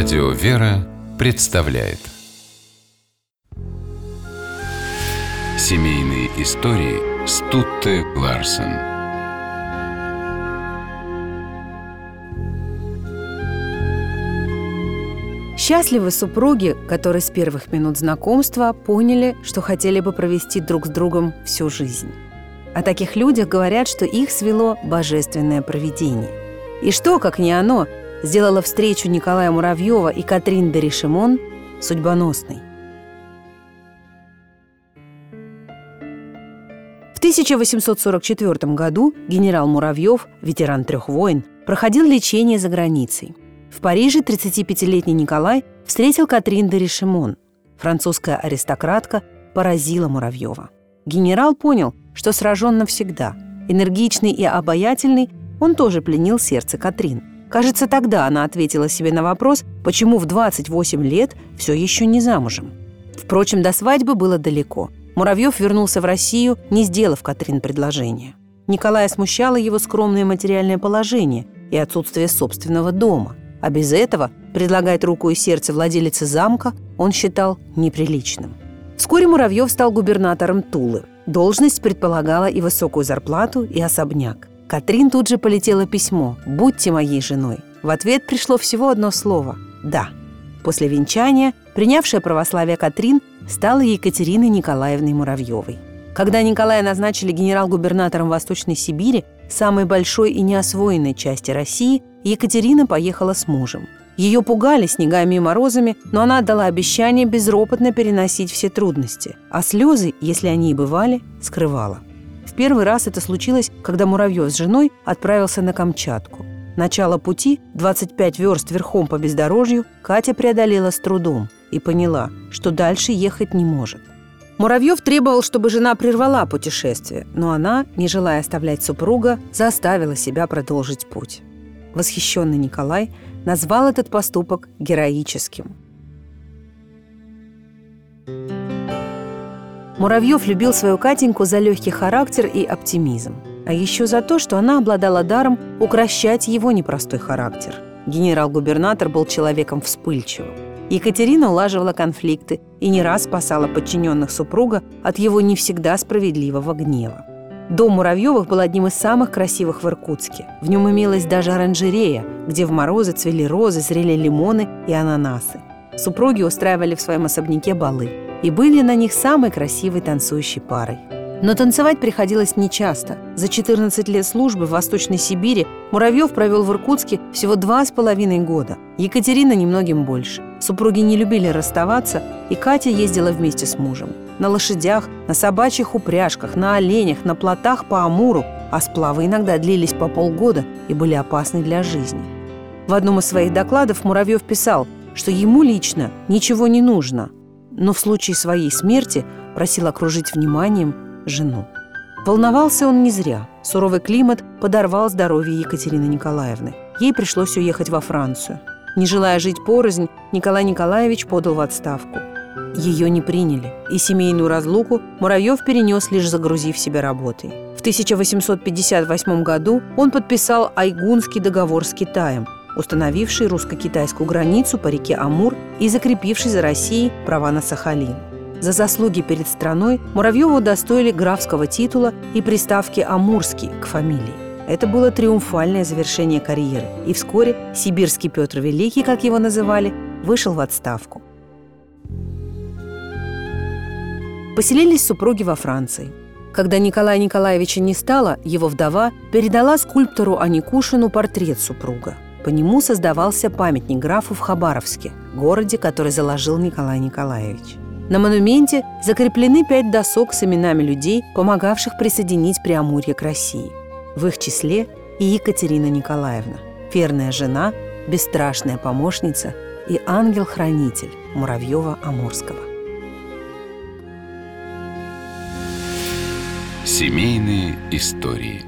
Радио «Вера» представляет Семейные истории Стутте Ларсен Счастливы супруги, которые с первых минут знакомства поняли, что хотели бы провести друг с другом всю жизнь. О таких людях говорят, что их свело божественное провидение. И что, как не оно, сделало встречу Николая Муравьева и Катрин де Ришимон судьбоносной. В 1844 году генерал Муравьев, ветеран трех войн, проходил лечение за границей. В Париже 35-летний Николай встретил Катрин де Ришимон. Французская аристократка поразила Муравьева. Генерал понял, что сражен навсегда. Энергичный и обаятельный, он тоже пленил сердце Катрин – Кажется, тогда она ответила себе на вопрос, почему в 28 лет все еще не замужем. Впрочем, до свадьбы было далеко. Муравьев вернулся в Россию, не сделав Катрин предложения. Николая смущало его скромное материальное положение и отсутствие собственного дома. А без этого предлагать руку и сердце владелицы замка он считал неприличным. Вскоре Муравьев стал губернатором Тулы. Должность предполагала и высокую зарплату, и особняк. Катрин тут же полетело письмо «Будьте моей женой». В ответ пришло всего одно слово «Да». После венчания принявшая православие Катрин стала Екатериной Николаевной Муравьевой. Когда Николая назначили генерал-губернатором Восточной Сибири, самой большой и неосвоенной части России, Екатерина поехала с мужем. Ее пугали снегами и морозами, но она отдала обещание безропотно переносить все трудности, а слезы, если они и бывали, скрывала. Первый раз это случилось, когда Муравьев с женой отправился на Камчатку. Начало пути, 25 верст верхом по бездорожью, Катя преодолела с трудом и поняла, что дальше ехать не может. Муравьев требовал, чтобы жена прервала путешествие, но она, не желая оставлять супруга, заставила себя продолжить путь. Восхищенный Николай назвал этот поступок героическим – Муравьев любил свою Катеньку за легкий характер и оптимизм. А еще за то, что она обладала даром укращать его непростой характер. Генерал-губернатор был человеком вспыльчивым. Екатерина улаживала конфликты и не раз спасала подчиненных супруга от его не всегда справедливого гнева. Дом Муравьевых был одним из самых красивых в Иркутске. В нем имелась даже оранжерея, где в морозы цвели розы, зрели лимоны и ананасы. Супруги устраивали в своем особняке балы и были на них самой красивой танцующей парой. Но танцевать приходилось нечасто. За 14 лет службы в Восточной Сибири Муравьев провел в Иркутске всего два с половиной года. Екатерина немногим больше. Супруги не любили расставаться, и Катя ездила вместе с мужем. На лошадях, на собачьих упряжках, на оленях, на плотах по Амуру, а сплавы иногда длились по полгода и были опасны для жизни. В одном из своих докладов Муравьев писал, что ему лично ничего не нужно – но в случае своей смерти просил окружить вниманием жену. Волновался он не зря. Суровый климат подорвал здоровье Екатерины Николаевны. Ей пришлось уехать во Францию. Не желая жить порознь, Николай Николаевич подал в отставку. Ее не приняли, и семейную разлуку Муравьев перенес, лишь загрузив себя работой. В 1858 году он подписал Айгунский договор с Китаем – установивший русско-китайскую границу по реке Амур и закрепивший за Россией права на Сахалин. За заслуги перед страной Муравьеву удостоили графского титула и приставки «Амурский» к фамилии. Это было триумфальное завершение карьеры, и вскоре сибирский Петр Великий, как его называли, вышел в отставку. Поселились супруги во Франции. Когда Николая Николаевича не стало, его вдова передала скульптору Аникушину портрет супруга – по нему создавался памятник графу в Хабаровске, городе, который заложил Николай Николаевич. На монументе закреплены пять досок с именами людей, помогавших присоединить Преамурье к России. В их числе и Екатерина Николаевна, верная жена, бесстрашная помощница и ангел-хранитель Муравьева-Амурского. Семейные истории –